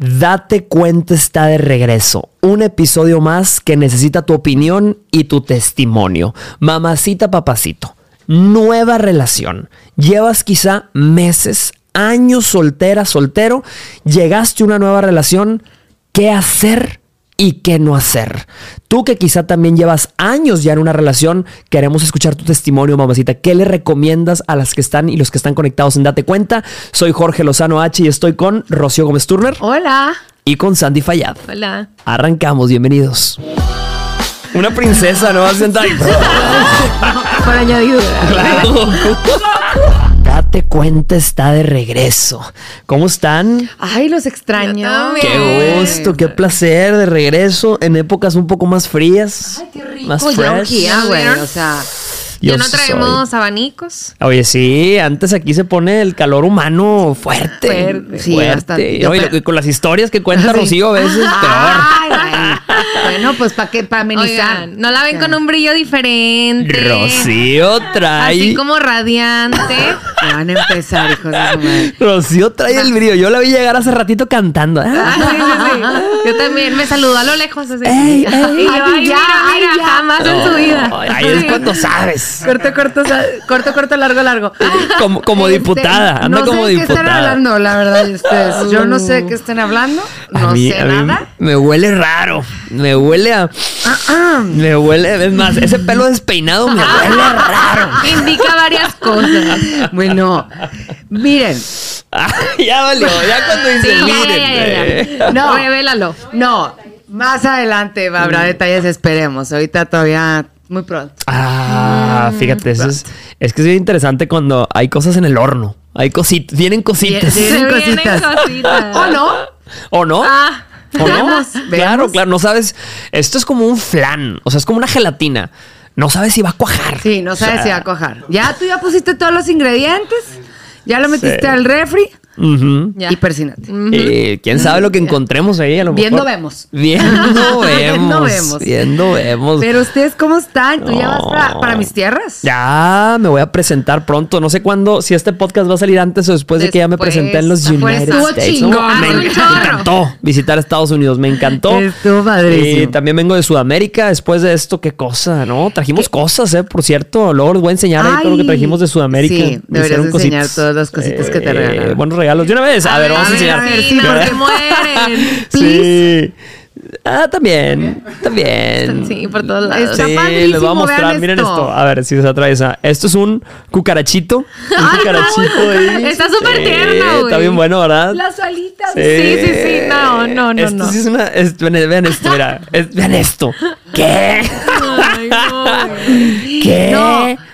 Date cuenta está de regreso. Un episodio más que necesita tu opinión y tu testimonio. Mamacita, papacito. Nueva relación. Llevas quizá meses, años soltera, soltero. Llegaste a una nueva relación. ¿Qué hacer? y qué no hacer. Tú que quizá también llevas años ya en una relación, queremos escuchar tu testimonio, mamacita. ¿Qué le recomiendas a las que están y los que están conectados en Date Cuenta? Soy Jorge Lozano H y estoy con Rocío Gómez Turner. Hola. Y con Sandy Fallad. Hola. Arrancamos, bienvenidos. Una princesa, ¿no? Sentada. Por añadidura. Claro. Date cuenta, está de regreso. ¿Cómo están? Ay, los extraño. Qué gusto, qué placer de regreso en épocas un poco más frías. Ay, qué rico. Más ya fresh. urgía, güey. ¿Vieron? O sea, Ya no soy- traemos abanicos. Oye, sí, antes aquí se pone el calor humano fuerte. Fuerte. Sí, fuerte. bastante. Y, oye, Yo, pero- con las historias que cuenta Sí. Rocío a veces, peor. Ay, bueno. Bueno, pues para qué, para amenizar. Oigan, no la ven con un brillo diferente. Rocío trae. Así como radiante. Van a empezar, hijos de su madre. Rocío trae el brillo. Yo la vi llegar hace ratito cantando. Ah, Ah, sí, sí, sí. Yo también me saludó a lo lejos así. Ey, ey. y yo, Ay, ay, ya, mira, ay, mira, ya. jamás en su vida. Ahí es cuando sabes. Corto, corto, corto, corto, largo, largo. Como, como Este, diputada. Anda no como sé de qué están diputada. hablando, la verdad, ustedes. Yo no sé de qué están hablando. A No mí- sé a mí nada. Me huele raro. Me huele a. Me huele. Es más, ese pelo despeinado me huele raro. Indica varias cosas. Bueno, miren. Ah, ya valió. Ya cuando Sí, dice ya, miren. ya, ya, ya. No. Revélalo. No, más adelante habrá detalles, esperemos. Ahorita todavía muy pronto. Ah, fíjate, eso es, es que es bien interesante cuando hay cosas en el horno. Hay cositas, vienen cositas. Vienen cositas. cositas. ¿O no? ¿O no? Ah. ¿O no? Veamos, Claro, claro, no sabes. Esto es como un flan, o sea, es como una gelatina. No sabes si va a cuajar. Sí, no sabes O sea, si va a cojar. Ya tú ya pusiste todos los ingredientes, ya lo metiste Sí. al refri ujú. Ya. y persínate. Eh, ¿Quién sabe lo que encontremos ahí? A lo Viendo mejor? vemos. Viendo vemos. Viendo vemos. Viendo vemos. Pero ustedes, ¿cómo están? ¿Tú ya vas No. para, para mis tierras? Ya me voy a presentar pronto. No sé cuándo, si este podcast va a salir antes o después de que ya me Después. presenté en los United States. chingón. Me, me chorro. encantó visitar Estados Unidos, me encantó. Estuvo padrísimo. Y también vengo de Sudamérica. Después de esto, qué cosa, ¿no? Trajimos cosas, ¿eh? Por cierto. Luego les voy a enseñar ahí todo lo que Ay. trajimos de Sudamérica. Sí, Me deberías enseñar cositas. todas las cositas que te regalaron. Buenos regalos. De una vez. A, ver, vamos a, enseñar. a ver, sí, porque-. Sí. Ah, también. También. Sí, por todos lados. Está Sí, padrísimo, les voy a mostrar. Miren esto. esto. A ver si se atraviesa. Esto es un cucarachito. Un Ay, cucarachito ahí. Está súper Sí, tierno, güey. Está bien bueno, ¿verdad? Las alitas. Sí, Sí, sí, sí. No, no, no, Esto no. sí es una. es- vean, esto, mira. Es- vean esto. ¿Qué? Ay, no. ¿Qué? No.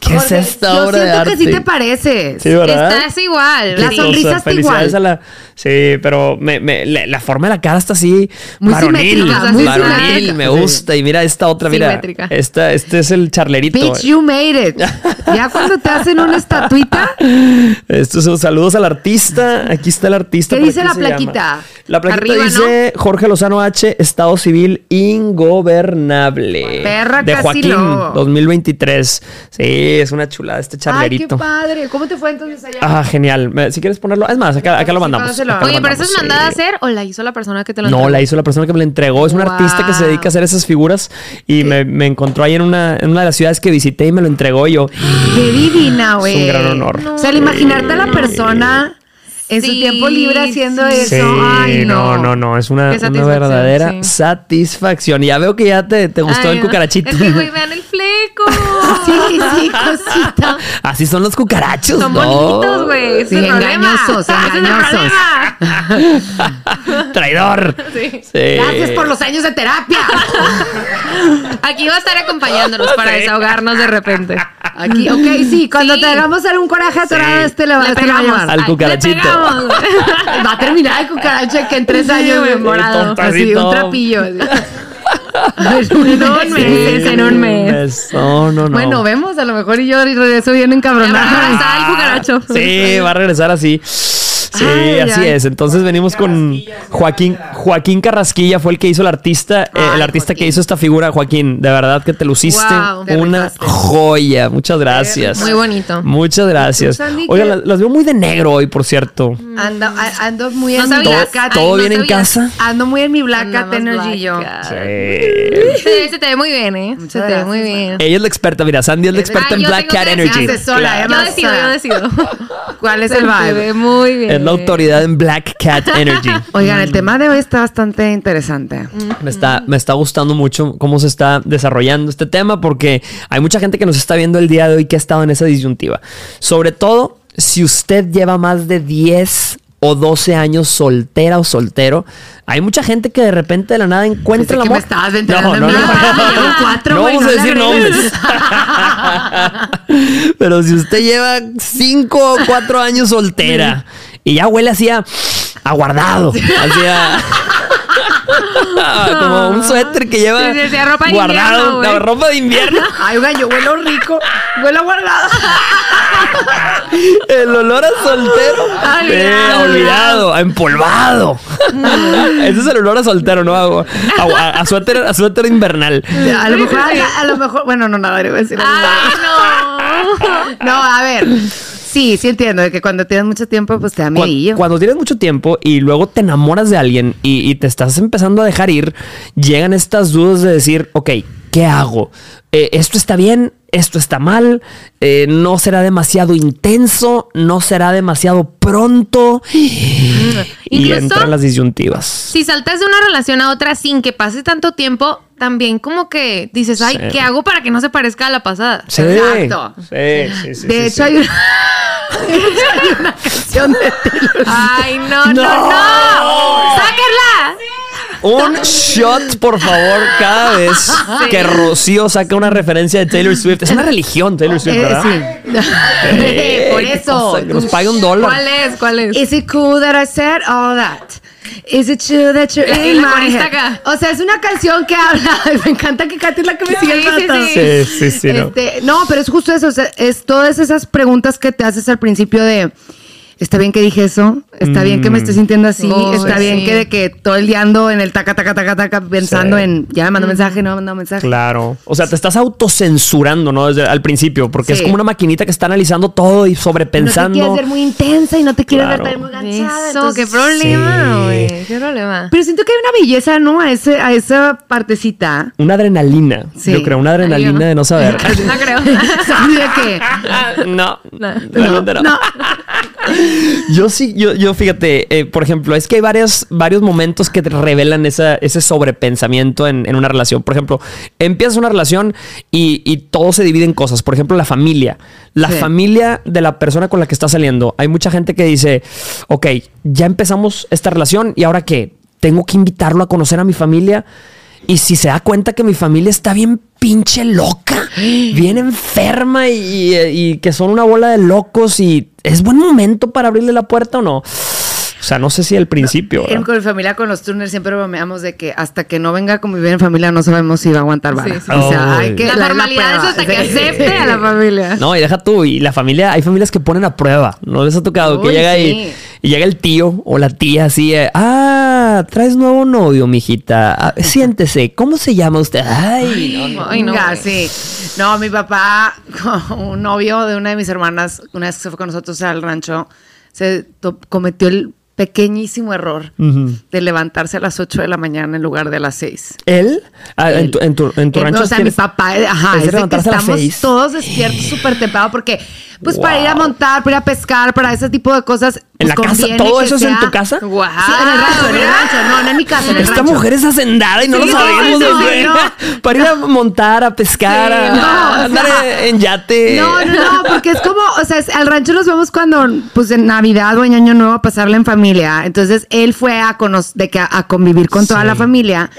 ¿Qué es Jorge, esta Yo obra de siento arte? que sí te pareces. Sí, ¿verdad? Estás igual. La sonrisa está igual. a la- sí, pero me, me- la, la forma de la cara está así Muy varonil, muy varonil, me Sí. gusta. Y mira esta otra, mira, Simétrica. esta, este es el charlerito. Bitch, you made it. Ya cuando te hacen una estatuita, Estos son saludos al artista. Aquí está el artista. ¿Qué dice la se llama. plaquita? La plaquita Arriba, dice Jorge Lozano H, Estado Civil Ingobernable. Perra De Joaquín, no. 2023. Sí, es una chulada este ay, qué charlerito. padre. ¿Cómo te fue entonces allá? Ah, genial. Si quieres ponerlo, es más, acá, acá lo mandamos. Oye, pero eso es mandamos, mandada a hacer o la hizo la persona que te lo No, entregó? la hizo la persona que me la entregó. Es un Wow. artista que se dedica a hacer esas figuras y me, me encontró ahí en una, en una de las ciudades que visité y me lo entregó y yo. Qué divina, güey. Es un gran honor. O sea, el imaginarte a la persona en su tiempo libre haciendo sí. eso. Sí, Ay, no, no, no, es una, una verdadera sí. satisfacción. Y ya veo que ya te, te gustó Ay, el no. cucarachito. Es que, güey, vean el fleco. Sí, sí, cosita. Así son los cucarachos, Son ¿no? bonitos, güey. Sí, engañosos, engañosos. Traidor. Sí. Sí. Gracias por los años de terapia. Aquí va a estar acompañándonos para Sí. desahogarnos de repente. Aquí, ok, sí, cuando Sí. te hagamos algún coraje atorado, Sí. este le va, Le este va a. Al cucarachito. le. Va a terminar el cucaracha que en tres años güey, morado. Así, un trapillo. así. En un mes, en un mes. No, no, no. Bueno, vemos, a lo mejor y yo regreso bien va a encabronada. abrazar al cucaracho. Sí, va a regresar así. Sí, Ay, así ay. es. Entonces venimos con Joaquín. Joaquín Carrasquilla fue el que hizo el artista, eh, el artista que Joaquín. hizo esta figura, Joaquín. De verdad que te luciste Wow. Te una joya. Muchas gracias. Muy bonito. Muchas gracias. ¿Y tú, Sandy, Oigan, las, las veo muy de negro hoy, por cierto. Ando, a- ando muy No en mi. Black Cat. ¿Todo no bien en casa? Ando muy en mi Black Cat Energy yo. Sí. Sí, se te ve muy bien, ¿eh? Muchas se te ve muy bien. Ella es la experta, mira, Sandy es la experta Ay, en Black Cat Energy. Yo decido, yo decido. ¿Cuál es Se el vibe? ve muy bien. La autoridad en Black Cat Energy. Oigan, el tema de hoy está bastante interesante. Me está, me está gustando mucho cómo se está desarrollando este tema porque hay mucha gente que nos está viendo el día de hoy que ha estado en esa disyuntiva. Sobre todo si usted lleva más de 10 o 12 años soltera o soltero, hay mucha gente que de repente de la nada encuentra que amor. me no, no, cuatro, vamos a la decir nombres. Pero si usted lleva 5 o 4 años soltera y ya huele así a, a guardado, así a- como un suéter que lleva Sí, sí, sí, ropa guardado, la ropa de invierno. Ay, oigan, yo huelo rico. Huelo guardado. El olor a soltero. Olvidado, Eh, a olvidado, a empolvado. Ese es el olor a soltero, ¿no? A, a- a suéter, a suéter invernal. A lo mejor, a, lo mejor, bueno, no, nada, decir. Ay, no. No, a ver. Sí, sí entiendo de que cuando tienes mucho tiempo, pues te da Cu- miedillo. Cuando tienes mucho tiempo y luego te enamoras de alguien y, y te estás empezando a dejar ir, llegan estas dudas de decir, ok, ¿qué hago? Eh, ¿Esto está bien? ¿Esto está mal? Eh, ¿No será demasiado intenso? ¿No será demasiado pronto? Y Incluso- entran las disyuntivas. Si saltas de una relación a otra sin que pase tanto tiempo, también como que dices, ay, Sí. ¿qué hago para que no se parezca a la pasada? Sí, Exacto. Sí, sí, sí. de sí, hecho, hay una, hay canción de Taylor Ay, no, no, No. no. ¡Sáquenla! Un shot, por favor, cada vez que Rocío saca una referencia de Taylor Swift. Es una religión, Taylor Swift, Eh, ¿verdad? sí. Eh, Por ¿qué eso. Que nos pague un dólar. ¿Cuál es? ¿Cuál es? Is it cool that I said all that? Is it true that you're La- in la my corista head? acá. O sea, es una canción que habla. Me encanta que Katy es la que me sigue el Sí, sí, rato. sí. Sí, sí, sí. no. Este, no, pero es justo eso. O sea, es todas esas preguntas que te haces al principio de. Está bien que dije eso, está bien que me estoy sintiendo así, Oh, está sí. bien que de que todo el día ando en el taca, taca, taca, taca, pensando Sí. en ya me mandó mensaje, no me mandó mensaje. Claro. O sea, te estás autocensurando, ¿no? Desde al principio, porque es como una maquinita que está analizando todo y No te sobrepensando. quieres ver muy intensa y no te quieres Claro. ver muy enganchada. Eso, entonces- qué problema, Sí. güey. Qué problema. Pero siento que hay una belleza, ¿no? A, ese, a esa partecita. Una adrenalina. Sí. Yo creo, una Ay, adrenalina no. de no saber. No creo. ¿Sabes de qué? no, No. no. No. Yo sí, yo, yo fíjate, eh, por ejemplo, es que hay varios, varios momentos que te revelan esa- ese sobrepensamiento en, en una relación. Por ejemplo, empiezas una relación y, y todo se divide en cosas. Por ejemplo, la familia. La Sí. familia de la persona con la que estás saliendo. Hay mucha gente que dice, ok, ya empezamos esta relación y ahora qué? Tengo que invitarlo a conocer a mi familia. Y si se da cuenta que mi familia está bien pinche loca, bien enferma y, y que son una bola de locos y es buen momento para abrirle la puerta o no. O sea, no sé si al principio. Con mi familia, con los Turner, siempre bromeamos de que hasta que no venga a convivir en familia no sabemos si va a aguantar vara. Sí, sí. O sea, Ay. hay que... La es formalidad es hasta que Sí. acepte a la familia. No, y deja tú, y la familia, hay familias que ponen a prueba. ¿No les ha tocado que llega sí. y, y llega el tío o la tía así, eh, ah, traes nuevo novio, mijita. Ah, siéntese, ¿cómo se llama usted? Ay, no, no. Ay, no, Venga, sí. No, mi papá, un novio de una de mis hermanas, una vez que se fue con nosotros al rancho, se cometió el pequeñísimo error de levantarse a las 8 de la mañana en lugar de las 6. ¿Él? Ah, en, tu, en tu, en tu Eh, rancho o sea, mi papá, eh, ajá, es de es de que a estamos todos despiertos súper temprano porque, pues, para ir a Wow. montar, para ir a pescar, para ese tipo de cosas. ¿En pues, la casa? ¿Todo eso es en tu casa? Guau. Sí, en el rancho, en el rancho, no, no en mi casa, en el Esta rancho. mujer es hacendada y no Sí, lo sabemos. no, no. Para ir a montar, a pescar, Sí, a, no, a o andar sea, en yate. No, no, no, porque es como, o sea, es- al rancho los vamos cuando, pues en Navidad o en Año Nuevo a pasarla en familia. Entonces él fue a conocer, de que a, a convivir con toda Sí. la familia.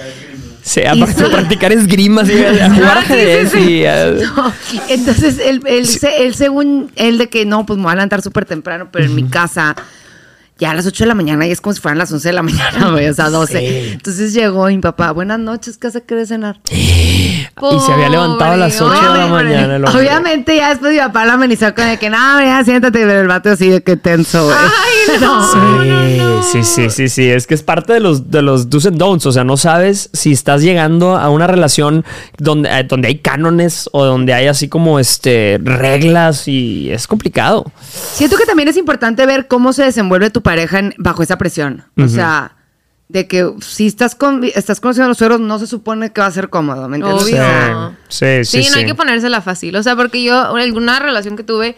Sí, de practicar esgrima, sí, a jugar sí, sí, ajedrez sí. y a- No, entonces él, él según él de que no, pues me voy a levantar súper temprano, pero en mi casa ya a las 8 de la mañana y es como si fueran las 11 de la mañana, güey, o sea, 12. Sí. Entonces llegó mi papá, buenas noches, ¿qué hace querer cenar? Y se había levantado a las Pobre 8 de la mañana. el. Obviamente ya después mi papá la amenizó con el que, no, ya siéntate, pero el vato así de que tenso, güey. Ay, no. Sí, sí, sí, sí, sí. Es que es parte de los, de los do's and don'ts. O sea, no sabes si estás llegando a una relación donde, eh, donde hay cánones o donde hay así como este reglas y es complicado. Siento que también es importante ver cómo se desenvuelve tu pareja en- bajo esa presión. O sea, de que si estás, con, estás conociendo a los suegros, no se supone que va a ser cómodo, ¿me entiendes? Obvio. O sea, Sí, sí, Sí, sí. no hay que ponérsela fácil. O sea, porque yo, alguna relación que tuve,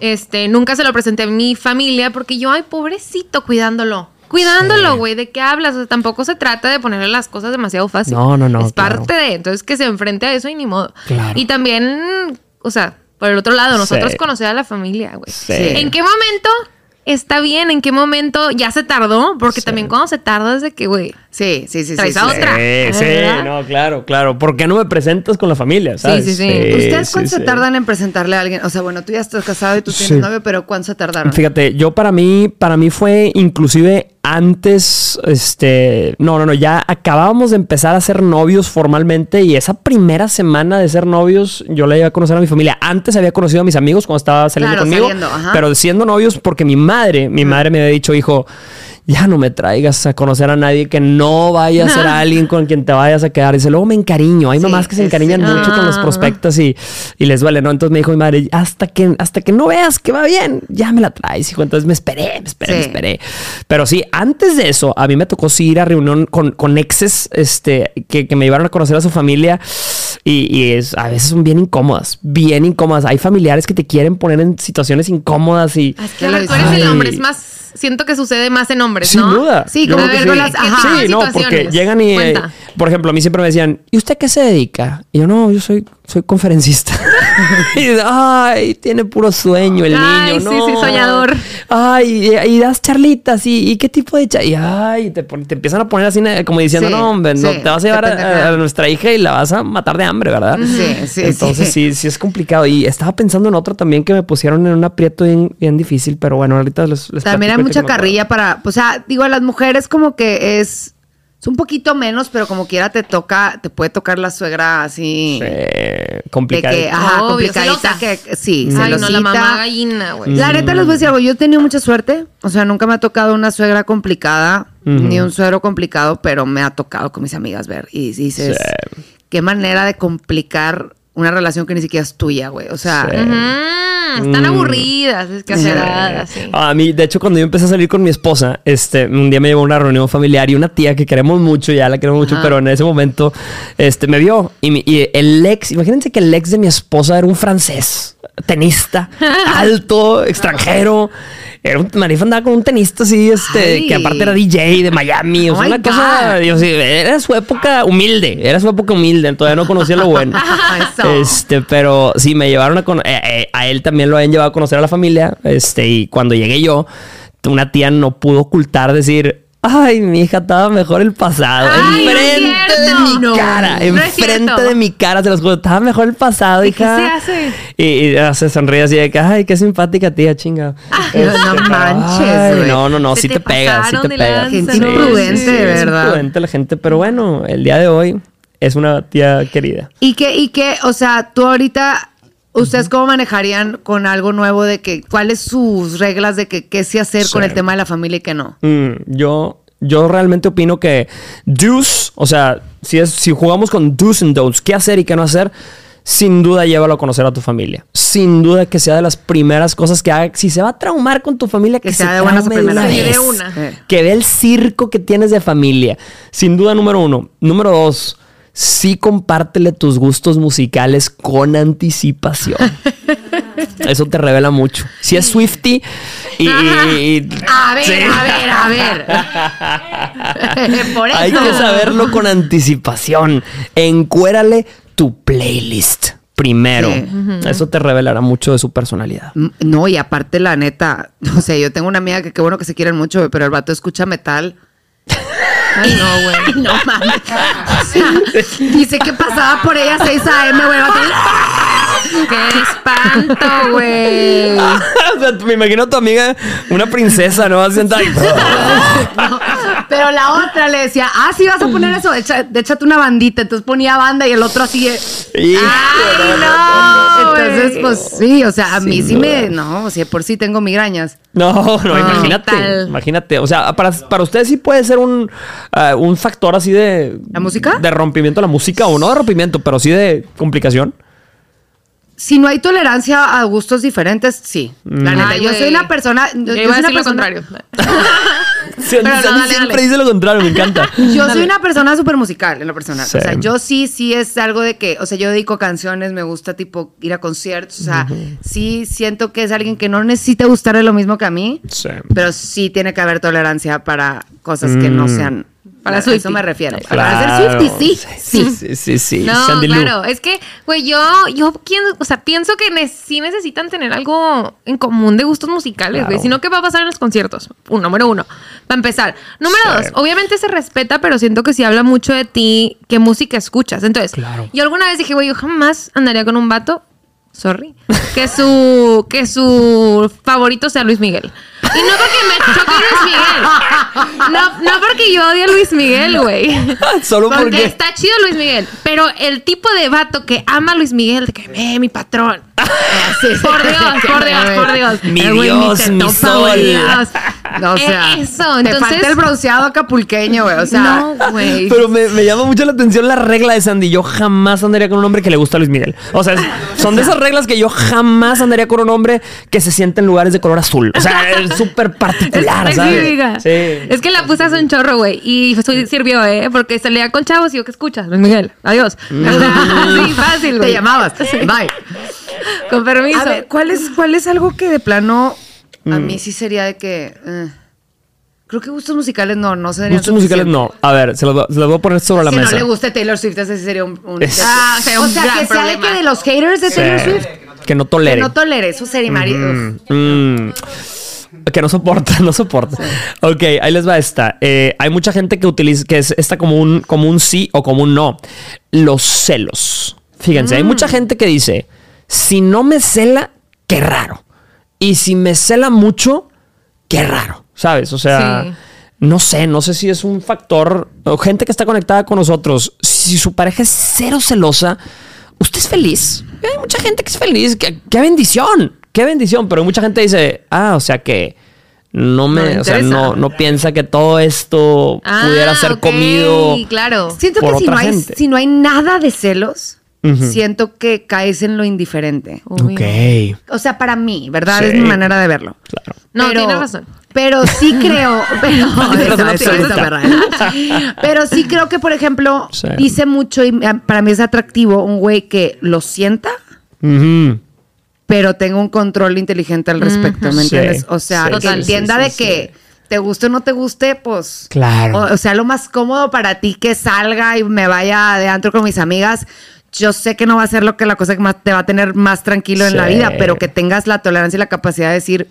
este, nunca se lo presenté a mi familia porque yo, ay, pobrecito, cuidándolo. Cuidándolo, Sí. güey, ¿de qué hablas? O sea, tampoco se trata de ponerle las cosas demasiado fácil. No, no, no, Es claro. parte de. Entonces, que se enfrente a eso y ni modo. Claro. Y también, o sea, por el otro lado, nosotros Sí. conocer a la familia, güey. Sí. ¿En qué momento está bien? ¿En qué momento ya se tardó? Porque también cuando se tarda es de que, güey, sí, sí, sí. sí, Traes sí, a sí. otra. Sí, sí, ¿Verdad? no, claro, claro. ¿Por qué no me presentas con la familia? ¿sabes? sí, sí. ¿Ustedes sí, cuánto se sí. tardan en presentarle a alguien? O sea, bueno, tú ya estás casado y tú tienes Sí. novio, pero ¿cuánto se tardaron? Fíjate, yo para mí, para mí fue inclusive antes, este, no, no, no, ya acabábamos de empezar a ser novios formalmente y esa primera semana de ser novios yo la iba a conocer a mi familia. Antes había conocido a mis amigos cuando estaba saliendo Claro, conmigo, saliendo, pero siendo novios porque mi madre, mi madre me había dicho, hijo, ya no me traigas a conocer a nadie que no vaya a ser alguien con quien te vayas a quedar. Dice, luego me encariño. Hay Sí, mamás que se encariñan sí. mucho con los Ah. prospectos y, y les duele, ¿no? Entonces me dijo mi madre, hasta que, hasta que no veas que va bien, ya me la traes, hijo. Entonces me esperé, me esperé, me esperé. Pero sí, antes de eso, a mí me tocó sí ir a reunión con, con exes este, que, que me llevaron a conocer a su familia y, y es, a veces son bien incómodas, bien incómodas. Hay familiares que te quieren poner en situaciones incómodas y... Es que lo eres el hombre, es más, siento que sucede más en hombres, Sin ¿no? duda. Sí, como ver sí. las- ajá. Sí, no, porque llegan y, eh, por ejemplo, a mí siempre me decían, ¿y usted qué se dedica? Y yo, no, yo soy, soy conferencista. y, ay, tiene puro sueño el Ay, niño, sí, no. sí, soñador. Ay, y, y das charlitas, ¿y, y qué tipo de charlitas? Y ay, te, empiezan a poner así como diciendo, Sí, no, hombre, no, sí, te vas a llevar a, nuestra hija y la vas a matar de hambre, ¿verdad? Sí, sí, Entonces sí. sí, es complicado. Y estaba pensando en otra también que me pusieron en un aprieto bien, bien difícil, pero bueno, ahorita les, les También hay mucha carrilla para, o sea, digo, a las mujeres como que es, es un poquito menos, pero como quiera te toca, te puede tocar la suegra así. De complicado. que, ajá, Obvio, complicadita, que sí, Ay, no, la celosita. mamá gallina, güey. La neta les voy a decir algo, yo he tenido mucha suerte, o sea, nunca me ha tocado una suegra complicada, ni un suegro complicado, pero me ha tocado con mis amigas ver y dices, Sí. qué manera de complicar una relación que ni siquiera es tuya, güey, o sea, Sí. Están Mm. aburridas, descaceradas, sí. A mí, de hecho, cuando yo empecé a salir con mi esposa, este, un día me llevó a una reunión familiar y una tía que queremos mucho, ya la queremos mucho, pero en ese momento, este, me vio y, mi- y el ex, imagínense que el ex de mi esposa era un francés, tenista, alto, extranjero. Era un marifa andaba con un tenista así, este, Ay. que aparte era DJ de Miami. O Oh sea, my una cosa, sí, era su época humilde, era su época humilde, todavía no conocía lo bueno. Este, pero sí, me llevaron a cono- eh, eh, a él también lo habían llevado a conocer a la familia. Este, y cuando llegué yo, una tía no pudo ocultar decir. Ay, mi hija estaba mejor el pasado. Ay, es enfrente de mi No, cara. no es enfrente de mi cara. Se los juro. Estaba mejor el pasado, ¿Y qué hija. se hace? Y, y, ah, se sonríe así de que, ay, qué simpática tía, chinga. Ay, no manches, Ay, no, no, no, sí te te, pega, sí te de pega. lanza, Gente Sí, imprudente, sí, de es verdad. imprudente la gente, pero bueno, el día de hoy es una tía querida. Y que, y que, o sea, tú ahorita, ¿ustedes cómo manejarían con algo nuevo de que, cuáles sus reglas de que qué sí hacer con el tema de la familia y qué no? Mm, yo, yo realmente opino que do's, o sea, si, es, si jugamos con do's and don'ts, qué hacer y qué no hacer, sin duda llévalo a conocer a tu familia. Sin duda que sea de las primeras cosas que haga. Si se va a traumar con tu familia, que, Que sea se de buenas primeras. Que vea el circo que tienes de familia. Sin duda, número uno. Número dos. Sí compártele tus gustos musicales con anticipación. Eso te revela mucho. Si es Swifty y... y- A ver, Sí. a ver, a ver. Por eso. Hay que saberlo con anticipación. Encuérale tu playlist primero. Sí. Eso te revelará mucho de su personalidad. No, y aparte, la neta, o sea, yo tengo una amiga que qué bueno que se quieren mucho, pero el vato escucha metal. Ay, no, güey. No mames. O sea, dice que pasaba por ella 6 AM, güey. el vato, ¡Qué espanto, güey! o sea, me imagino a tu amiga, una princesa, ¿no? Sentada ahí. Pero la otra le decía, ah, sí, vas a poner eso, Echa- échate una bandita. Entonces ponía banda y el otro así. ¡Ay, no! Entonces, pues sí, o sea, a mí sí me. No, o sea, por sí tengo migrañas. No, no, imagínate. tal. Imagínate. O sea, para, para ustedes sí puede ser un, ah, un factor así de. ¿La música? De rompimiento la música, o no de rompimiento, pero sí de complicación. Si no hay tolerancia a gustos diferentes, sí. La neta, Ay, yo soy una persona. Yo, Yo a una decir lo contrario. Sí, no, dale, siempre dale. dice lo contrario, me encanta. Yo soy una persona súper musical en lo personal. Sí. O sea, yo sí, sí es algo de que, o sea, yo dedico canciones, me gusta tipo ir a conciertos. O sea, sí siento que es alguien que no necesita gustarle lo mismo que a mí, Sí. pero sí tiene que haber tolerancia para cosas que no Mm. sean. Para a eso me refiero. Claro. Para ser Swiftie, sí, sí. Sí, sí, sí. No, Sandy Lou. claro. Es que, güey, yo, yo quién- o sea, pienso que ne- sí necesitan tener algo en común de gustos musicales, güey. Claro. Si no, ¿qué va a pasar en los conciertos? Un número uno. Para empezar. Número Sí. dos, obviamente se respeta, pero siento que sí habla mucho de ti, qué música escuchas. Entonces, Claro. yo alguna vez dije, güey, yo jamás andaría con un vato. Sorry. Que su, que su favorito sea Luis Miguel. Y no porque me choque Luis Miguel. No, no porque yo odie a Luis Miguel, güey. Solo Porque porque. está chido Luis Miguel. Pero el tipo de vato que ama a Luis Miguel, de que eh, mi patrón. por Dios, por Dios, por Dios. Mi Eh, güey, ni Dios, te mi sol. Dios. No, o sea, Eh, eso, te entonces- falta el bronceado acapulqueño, güey. O sea, No, güey. Pero me, me llama mucho la atención la regla de Sandy. Yo jamás andaría con un hombre que le gusta a Luis Miguel. O sea, es- son de esas reglas que yo jamás andaría con un hombre que se siente en lugares de color azul. O sea, es súper particular, Sí, ¿sabes? diga. Sí. Es que la puse hace un chorro, güey. Y sirvió, ¿eh? Porque salía con chavos y yo, ¿qué escuchas? Luis Miguel. Adiós. sí, fácil, te güey. llamabas. Bye. Con permiso. A ver, ¿cuál es, ¿cuál es algo que de plano a Mm. mí sí sería de que... eh, creo que gustos musicales no, no serían Gustos musicales no. A ver, se los, voy- se los voy a poner sobre la Que mesa. no le guste Taylor Swift, ese sería un... un- Es- Ah, sería o un sea, gran que sea de problema. que de los haters de Sí. Taylor Swift, Que no que tolere. no tolere, eso sería marido. Mm. Que no soporta, no soporta. Ok, ahí les va esta. Eh, hay mucha gente que utiliza, que es esta como un, como un sí o como un no. Los celos. Fíjense, hay Mm. mucha gente que dice, si no me cela, qué raro. Y si me cela mucho, qué raro. ¿Sabes? O sea, Sí. no sé, no sé si es un factor. O gente que está conectada con nosotros, si su pareja es cero celosa, ¿usted es feliz? Hay mucha gente que es feliz. ¡Qué, qué bendición! ¡Qué bendición! Pero mucha gente dice, ah, o sea que no me, No o sea, no, no piensa que todo esto Ah, pudiera ser ok, comido. claro. Siento por que si otra no, hay, gente. si no hay nada de celos, siento que caes en lo indiferente. Uy, Ok. O sea, para mí, ¿verdad? Sí. Es mi manera de verlo. Claro. No, tienes razón. Pero sí creo. Pero, ¿eh? pero sí creo que, por ejemplo, Sí. dice mucho y para mí es atractivo un güey que lo sienta. Pero tenga un control inteligente al respecto, ¿me Sí, entiendes? O sea, sí, que entienda sí, de sí, que te guste o no te guste, pues. Claro. O, o sea, lo más cómodo para ti que salga y me vaya de antro con mis amigas. Yo sé que no va a ser lo que la cosa que más te va a tener más tranquilo en la vida, pero que tengas la tolerancia y la capacidad de decir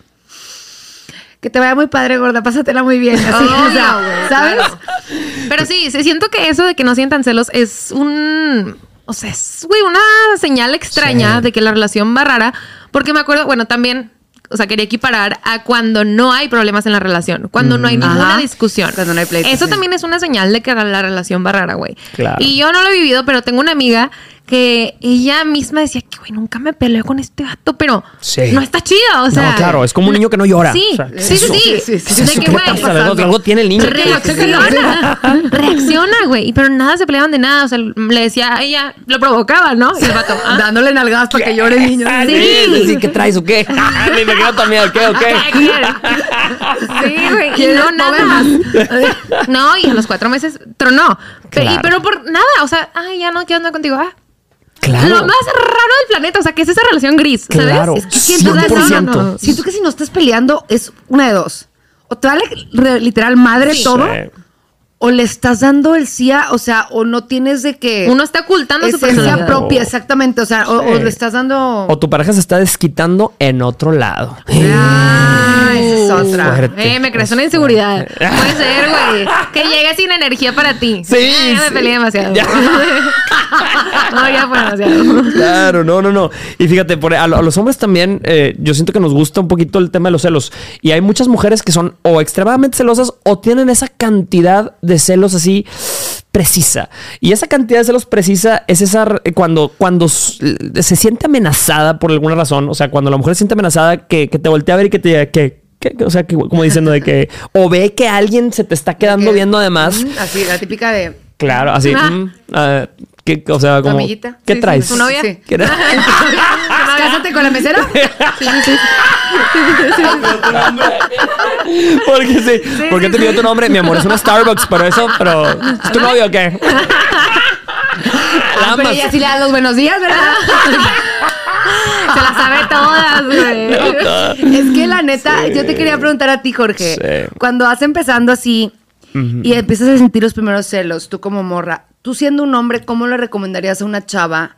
que te vaya muy padre, gorda, pásatela muy bien. Así, o sea, Obvio, güey, ¿sabes? claro. Pero sí, sí, siento que eso de que no sientan celos es un. O sea, es, güey, una señal extraña Sí. de que la relación va rara. Porque me acuerdo, bueno, también. O sea, quería equiparar a cuando no hay problemas en la relación, cuando no hay ninguna Ajá. discusión. Cuando no hay pleito, Eso sí. también es una señal de que la relación va rara, güey. Claro. Y yo no lo he vivido, pero tengo una amiga que ella misma decía que, güey, nunca me peleo con este vato, pero Sí. no está chido, o sea. no, claro, es como un niño que no llora. Sí, O sea, ¿qué es sí, sí, sí. Sí, sí. Algo, tiene el niño. Reacciona. Reacciona, güey. Y Pero nada se peleaban de nada. O sea, le decía a ella, lo provocaba, ¿no? Y el vato, ah, Dándole nalgadas para que llore el niño. Ah, Sí. sí, ¿qué traes o qué? Me imagino también, ¿qué o ¿qué qué? quieres? Sí, güey. Y no, nada. No, y a los cuatro meses tronó. Claro. pero por nada. O sea, ay, ya no quiero andar contigo. Ah. Claro. Lo más raro del planeta. O sea, que es esa relación gris, ¿sabes? Claro. Es que Siento que, 100%. no, no. Siento que si no estás peleando es una de dos. O te vale literal madre Sí. todo, Sí. O le estás dando el sí a, o sea, o no tienes de que Uno está ocultando su personalidad. propia, exactamente, o sea, o, o le estás dando O tu pareja se está desquitando en otro lado. Ah, esa es otra. fuerte. Eh, me crees una inseguridad. Puede ser, güey. Que llegue sin energía para ti. Sí, Eh, ya me sí. peleé demasiado. Ya. no, ya fue demasiado. Claro, no, no, no. Y fíjate, por, a, lo- a los hombres también, eh, yo siento que nos gusta un poquito el tema de los celos. Y hay muchas mujeres que son o extremadamente celosas o tienen esa cantidad de celos así precisa. Y esa cantidad de celos precisa es esa eh, cuando, cuando s- se siente amenazada por alguna razón. O sea, cuando la mujer se siente amenazada, que, que te voltea a ver y que te diga que. o sea, que, como diciendo de que. O ve que alguien se te está quedando Que- viendo además. Mm, Así, la típica de Claro, así. Ah. mm, ah, que- o sea, como. ¿Qué sí, traes? ¿Tu novia? Sí. ¿Qué- Cásate con la mesera. Porque sí. ¿Por qué te pidió tu nombre? Mi amor, es una Starbucks, pero eso, pero. ¿Es tu novio o qué? La Ah, pero amas. ella sí le da los buenos días, ¿verdad? Se las sabe todas, güey. es que la neta, yo te quería preguntar a ti, Jorge. Sí. Cuando vas empezando así y empiezas a sentir los primeros celos, tú como morra, tú siendo un hombre, ¿cómo le recomendarías a una chava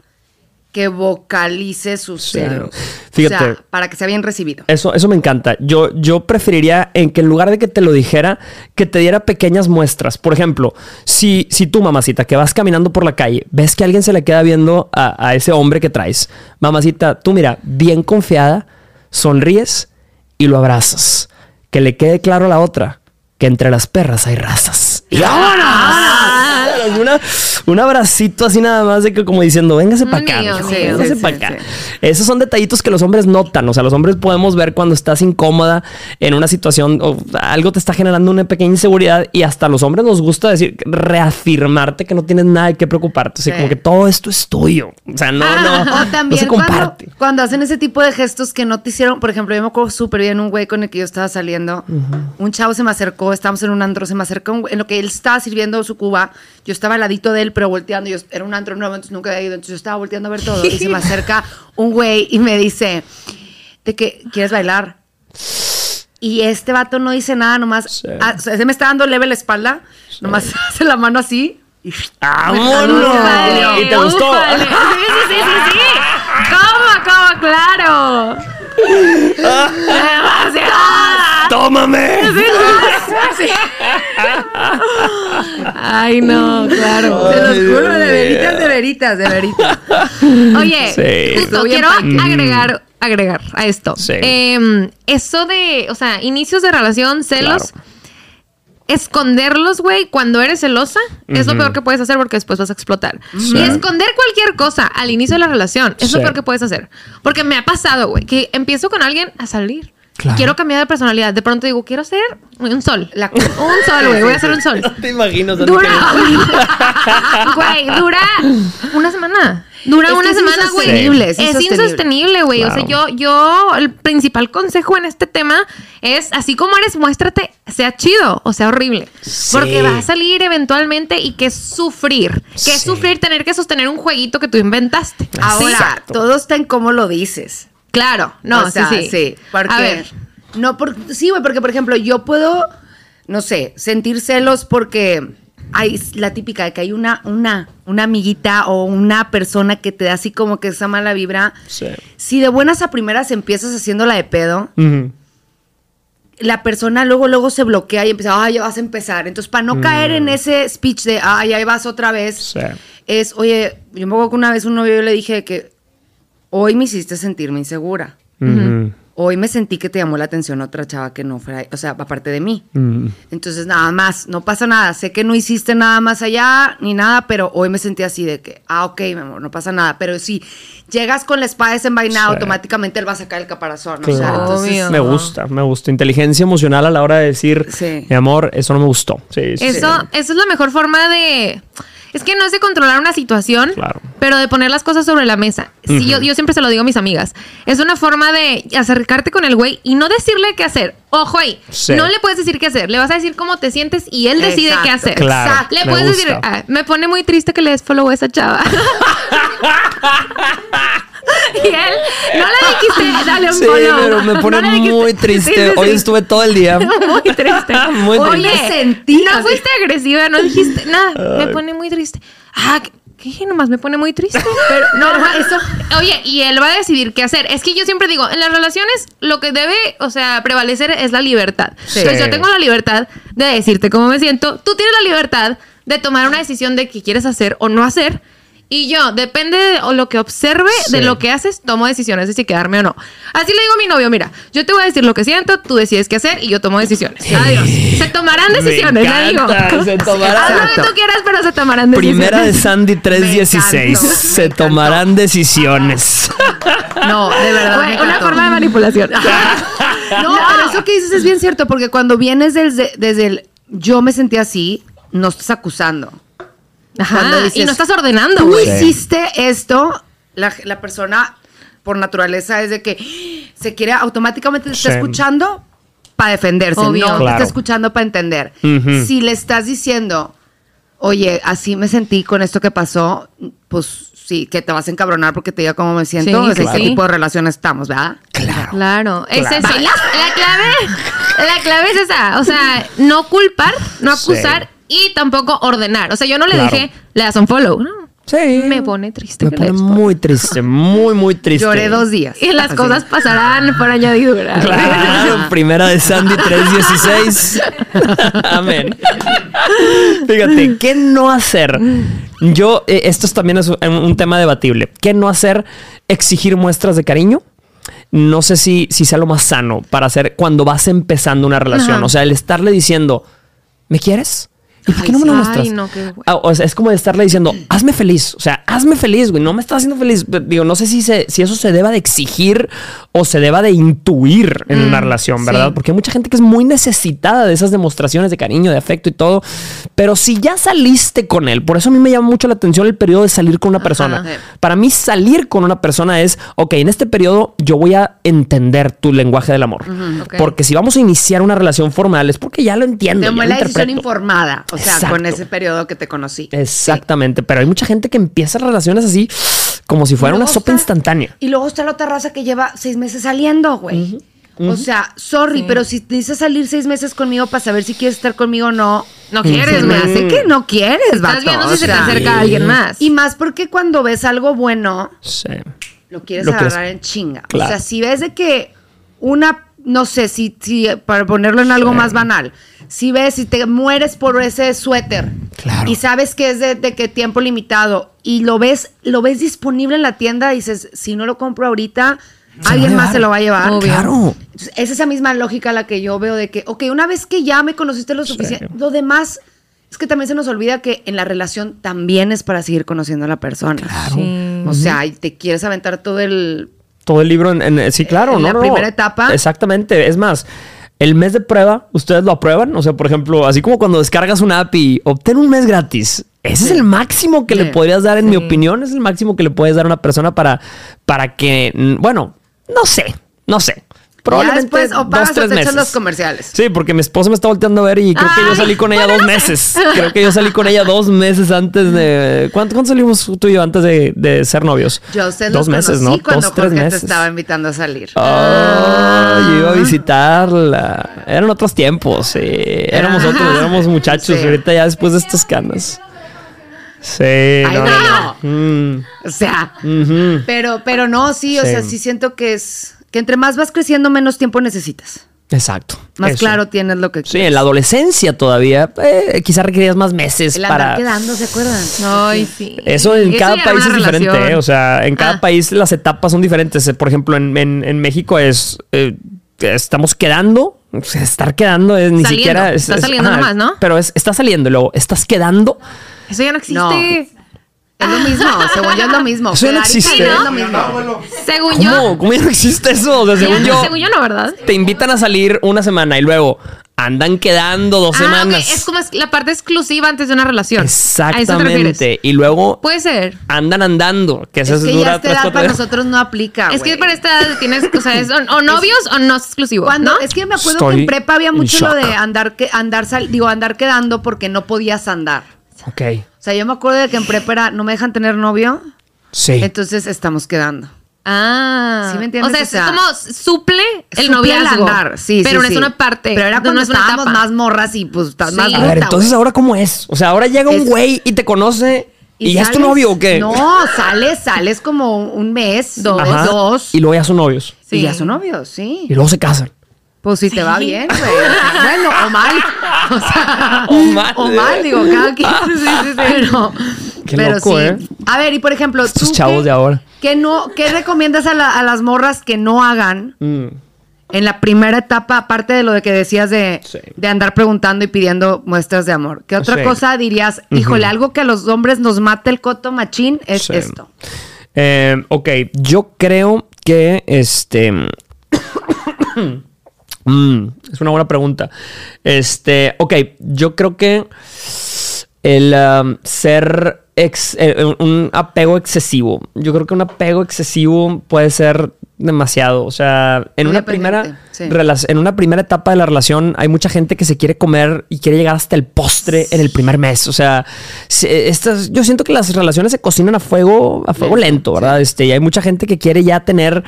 que vocalice Sí. celos? Fíjate. O sea, para que sea bien recibido. Eso, eso me encanta. Yo, yo preferiría en que en lugar de que te lo dijera, que te diera pequeñas muestras. Por ejemplo, si, si tú, mamacita, que vas caminando por la calle, ves que alguien se le queda viendo a, a ese hombre que traes. Mamacita, tú mira, bien confiada, sonríes y lo abrazas. Que le quede claro a la otra que entre las perras hay razas. Y vámonos. Una, un abracito así nada más de que como diciendo, véngase para acá. Mío, véngase Sí, para sí, acá. Esos son detallitos que los hombres notan. O sea, los hombres podemos ver cuando estás incómoda en una situación o algo te está generando una pequeña inseguridad y hasta a los hombres nos gusta decir, reafirmarte que no tienes nada de qué preocuparte. O sea, como que todo esto es tuyo. O sea, no, no, o no se comparte. cuando hacen ese tipo de gestos que no te hicieron, por ejemplo, yo me acuerdo súper bien un güey con el que yo estaba saliendo, un chavo se me acercó, estábamos en un antro, se me acercó en lo que él estaba sirviendo su cuba, yo estaba al ladito de él, pero volteando, yo era un antro nuevo, entonces nunca había ido, entonces yo estaba volteando a ver todo, y se me acerca un güey y me dice, de que, ¿quieres bailar? Y este vato no dice nada, nomás, Sí. ah, o sea, se me está dando leve la espalda, nomás hace la mano así, y ¡Vámonos! ¿Y te gustó? Sí, sí, sí, sí, sí. ¿Cómo, cómo? Claro. Demasiado. ¡Tómame! Ay, no, claro. Te los juro, de veritas, de veritas, de veritas. Oye, Sí. justo quiero agregar, agregar a esto. Sí. Em, eso de, o sea, inicios de relación, celos. Claro. Esconderlos, güey, cuando eres celosa, es lo peor que puedes hacer porque después vas a explotar. Y esconder cualquier cosa al inicio de la relación es lo peor que puedes hacer. Porque me ha pasado, güey, que empiezo con alguien a salir. Claro. Quiero cambiar de personalidad. De pronto digo, quiero ser un sol. La- un sol, güey. Voy a ser un sol. No te imagino. Dura. Güey, dura una semana. Dura Es una semana, güey. insostenible, es Es insostenible. güey. O sea, yo, yo, el principal consejo en este tema es, así como eres, muéstrate, sea chido o sea horrible. Sí. Porque va a salir eventualmente y que es sufrir. Que es sufrir tener que sostener un jueguito que tú inventaste. Ahora, Exacto. todo está en cómo lo dices. Claro, no, o sea, sí, sí. porque, A ver, No, por, sí, güey, porque, por ejemplo, yo puedo, no sé, sentir celos porque hay la típica de que hay una, una, una amiguita o una persona que te da así como que esa mala vibra. Sí. Si de buenas a primeras empiezas haciéndola de pedo, la persona luego, luego se bloquea y empieza, ay, ya vas a empezar. Entonces, para no caer en ese speech de, ay, ahí vas otra vez, Sí. es, oye, yo me acuerdo que una vez un novio yo le dije que hoy me hiciste sentirme insegura. Hoy me sentí que te llamó la atención otra chava que no fuera, o sea, aparte de mí. Entonces, nada más, no pasa nada. Sé que no hiciste nada más allá ni nada, pero hoy me sentí así de que, ah, ok, mi amor, no pasa nada. Pero si llegas con la espada desenvainada, Sí. automáticamente él va a sacar el caparazón. O sea, Claro. entonces, Obvio. Me gusta, me gusta. Inteligencia emocional a la hora de decir, Sí. mi amor, eso no me gustó. Sí, sí, Eso, sí. eso es la mejor forma de. Es que no es de controlar una situación, Claro. pero de poner las cosas sobre la mesa. Sí, yo, yo siempre se lo digo a mis amigas. Es una forma de acercarte con el güey y no decirle qué hacer. Ojo ahí. Sí. No le puedes decir qué hacer. Le vas a decir cómo te sientes y él decide Exacto. qué hacer. Claro, Exacto. Le me puedes decir, gusta. "Ah, me pone muy triste que le des follow a esa chava. Y él, no le dijiste, dale un Sí, follow. pero me pone No muy triste. sí, sí. Hoy estuve todo el día. muy triste. Muy Oye, triste. sentí no fuiste agresiva, no dijiste nada. Me pone muy triste. Ah, ¿qué- ¿qué dije? Nomás me pone muy triste. Pero no, eso. Oye, y él va a decidir qué hacer. Es que yo siempre digo, en las relaciones lo que debe, o sea, prevalecer es la libertad. Sí. Entonces yo tengo la libertad de decirte cómo me siento. Tú tienes la libertad de tomar una decisión de qué quieres hacer o no hacer. Y yo, depende de o lo que observe de lo que haces, tomo decisiones de si quedarme o no. Así le digo a mi novio, mira, yo te voy a decir lo que siento, tú decides qué hacer y yo tomo decisiones. Adiós. Se tomarán Me decisiones, le digo. se tomarán. Haz lo que tú quieras, pero se tomarán decisiones. Primera de Sandy 316. encantó, Se tomarán decisiones. No, de verdad. Una forma de manipulación. No, pero eso que dices es bien cierto, porque cuando vienes desde, desde el yo me sentí así, no estás acusando. Ajá, Cuando dices, y no estás ordenando, Tú güey. hiciste esto, la, la persona por naturaleza es de que se quiere automáticamente te está Sí. escuchando para defenderse, Obvio. no te Claro. está escuchando para entender. Si le estás diciendo, oye, así me sentí con esto que pasó, pues sí, que te vas a encabronar porque te diga cómo me siento, Sí, o sea, claro. qué tipo de relación estamos, ¿verdad? Claro. Claro, es Claro. eso. La, la clave, la clave es esa. O sea, no culpar, no Sí. acusar y tampoco ordenar. O sea, yo no le Claro. dije, le das un follow. No. Sí. Me pone triste. Me pone muy triste, muy, muy triste. Lloré dos días. Y las Así. cosas pasarán por añadidura. Claro, primera de Sandy 316. Amén. Fíjate, ¿qué no hacer? Yo, eh, esto es también es un, un tema debatible. ¿Qué no hacer? Exigir muestras de cariño. No sé si, si sea lo más sano para hacer cuando vas empezando una relación. Ajá. O sea, el estarle diciendo, ¿me quieres? ¿Y por qué no me lo muestras? Ay, no, qué güey. Ah, o sea, es como de estarle diciendo, hazme feliz. O sea, hazme feliz, güey. No me estás haciendo feliz. Digo, no sé si, se- si eso se deba de exigir o se deba de intuir en una relación, ¿verdad? sí. Porque hay mucha gente que es muy necesitada de esas demostraciones de cariño, de afecto y todo. Pero si ya saliste con él, por eso a mí me llama mucho la atención el periodo de salir con una persona. Ajá. Para mí, salir con una persona es, ok, en este periodo yo voy a entender tu lenguaje del amor. Porque si vamos a iniciar una relación formal es porque ya lo entiendo. Tomé la decisión informada, o sea, Exacto. con ese periodo que te conocí. Exactamente, pero hay mucha gente que empieza relaciones así como si fuera una sopa está- instantánea. Y luego está la otra raza que lleva seis meses saliendo, güey. O sea, sorry, Sí. pero si te dices salir seis meses conmigo para saber si quieres estar conmigo o no, No quieres, me hace que no quieres, Estás vato. viendo o si se te sea. acerca alguien más. Y más porque cuando ves algo bueno, Sí. lo quieres Lo quieres- agarrar en chinga. Claro. O sea, si ves de que una, no sé, si, si para ponerlo en algo más banal, si ves, si te mueres por ese suéter Claro. y sabes que es de, de que tiempo limitado y lo ves, lo ves disponible en la tienda, dices, si no lo compro ahorita, Se alguien más se lo va a llevar. Obvio. Claro. Entonces, es esa misma lógica la que yo veo de que, ok, una vez que ya me conociste lo suficiente, lo demás es que también se nos olvida que en la relación también es para seguir conociendo a la persona. Sí. O sea, y te quieres aventar todo el Todo el libro en, en- sí, claro, En no, la no, primera etapa. Exactamente. Es más, el mes de prueba, ustedes lo aprueban. O sea, por ejemplo, así como cuando descargas una app y obtén un mes gratis. Ese es el máximo que le podrías dar, en mi opinión, es el máximo que le puedes dar a una persona para, para que, bueno, no sé, no sé. Probablemente Ya después o pagas dos, o tres te echas meses. los comerciales. Sí, porque mi esposa me está volteando a ver y creo que yo Ay, salí con ella bueno, dos sé. meses. Creo que yo salí con ella dos meses antes de. ¿Cuánto, cuánto salimos tú y yo antes de, de ser novios? Yo usted dos los meses, ¿no? cuando dos, tres Jorge meses. te estaba invitando a salir. Ah, yo iba a visitarla. Eran otros tiempos, sí. Éramos Ajá. otros, éramos muchachos. Sí. ahorita ya después de estas canas. Sí, no, no. no. Mm, O sea, pero, pero no, sí, o Sí. sea, sí siento que es que entre más vas creciendo, menos tiempo necesitas. Exacto. Más eso. claro tienes lo que Sí, en la adolescencia todavía, eh, quizás requerías más meses El andar para. quedando, ¿se acuerdan? Ay, sí. Eso en cada país es diferente. ¿eh? O sea, en cada Ah. país las etapas son diferentes. Eh, Por ejemplo, en, en- en México es. eh, estamos quedando. o sea, estar quedando es ni Saliendo, siquiera. Es, está es- saliendo nomás, ¿no? Pero es, está saliendo y luego estás quedando. Eso ya no existe. No. Es lo mismo, según yo es lo mismo. Eso ya no existe. Es lo mismo. Según yo. ¿Cómo? ¿Cómo ya no existe eso? O sea, según yo, Según yo no, ¿verdad? te invitan a salir una semana y luego andan quedando dos Ah, semanas. Es como la parte exclusiva antes de una relación. Exactamente. Y luego Puede ser. andan andando. Que eso Es que ya esta tres, edad para nosotros no aplica. Es que para esta edad tienes, o sea, es o, novios o no exclusivo. Cuando, ¿no? es que me acuerdo Estoy que en prepa había en mucho lo de andar que andar sal- digo andar quedando porque no podías andar. Ok. O sea, yo me acuerdo de que en prepa era no me dejan tener novio, Sí. entonces estamos quedando. Ah. ¿Sí me entiendes? O sea, O es como suple el Suple noviazgo. andar, sí, Pero sí, no sí. es una parte. Pero era no cuando una estábamos etapa. más morras y pues estás Sí. más A A ver, entonces ahora cómo es? O sea, ahora llega un Es- güey y te conoce y, ya es tu novio o qué? No, sales, sales como un mes, dos, Ajá. dos. Y luego ya son novios. Y Sí. ya son novios, sí. Y luego se casan. Pues si te va bien, güey. Bueno, o mal. O sea, O mal. O mal, digo, cada quien. Sí, sí, sí. Pero, Qué pero loco, sí. ¿eh? A ver, y por ejemplo, Estos tú chavos qué- de ahora. ¿qué, no, ¿Qué recomiendas a, la- a las morras que no hagan Mm. en la primera etapa, aparte de lo de que decías de, Sí. de andar preguntando y pidiendo muestras de amor? ¿Qué otra Sí. cosa dirías? Híjole, algo que a los hombres nos mata el coto machín es Sí. esto. Eh, ok, yo creo que este. Mm, es una buena pregunta. Este, ok, yo creo que el um, ser ex- eh, un- apego excesivo. Yo creo que un apego excesivo puede ser demasiado. O sea, en una primera sí. en una primera etapa de la relación hay mucha gente que se quiere comer y quiere llegar hasta el postre en el primer mes. O sea, se- estas, yo siento que las relaciones se cocinan a fuego, a fuego lento, ¿verdad? Este, y hay mucha gente que quiere ya tener